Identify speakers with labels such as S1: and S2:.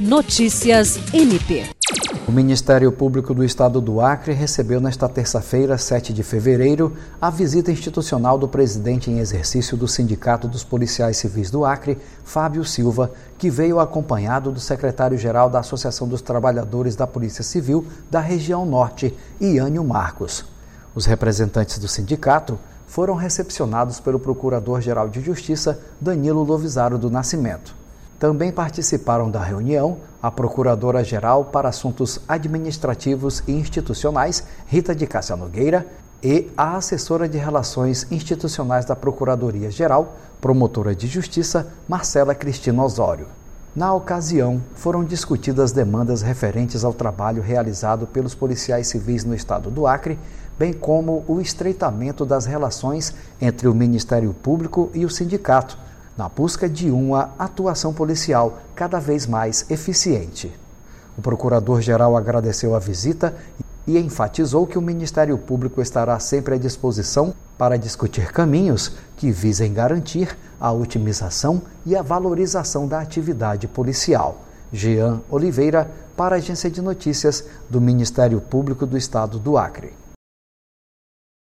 S1: Notícias MP.
S2: O Ministério Público do Estado do Acre recebeu nesta terça-feira, 7 de fevereiro, a visita institucional do presidente em exercício do Sindicato dos Policiais Civis do Acre, Fábio Silva, que veio acompanhado do secretário-geral da Associação dos Trabalhadores da Polícia Civil da região Norte, Iânio Marcos. Os representantes do sindicato foram recepcionados pelo Procurador-Geral de Justiça, Danilo Lovisaro do Nascimento. Também participaram da reunião a Procuradora-Geral para Assuntos Administrativos e Institucionais, Rita de Cássia Nogueira, e a assessora de Relações Institucionais da Procuradoria-Geral, promotora de Justiça, Marcela Cristina Osório. Na ocasião, foram discutidas demandas referentes ao trabalho realizado pelos policiais civis no estado do Acre, bem como o estreitamento das relações entre o Ministério Público e o sindicato na busca de uma atuação policial cada vez mais eficiente. O procurador-geral agradeceu a visita e enfatizou que o Ministério Público estará sempre à disposição para discutir caminhos que visem garantir a otimização e a valorização da atividade policial. Jean Oliveira, para a Agência de Notícias do Ministério Público do Estado do Acre.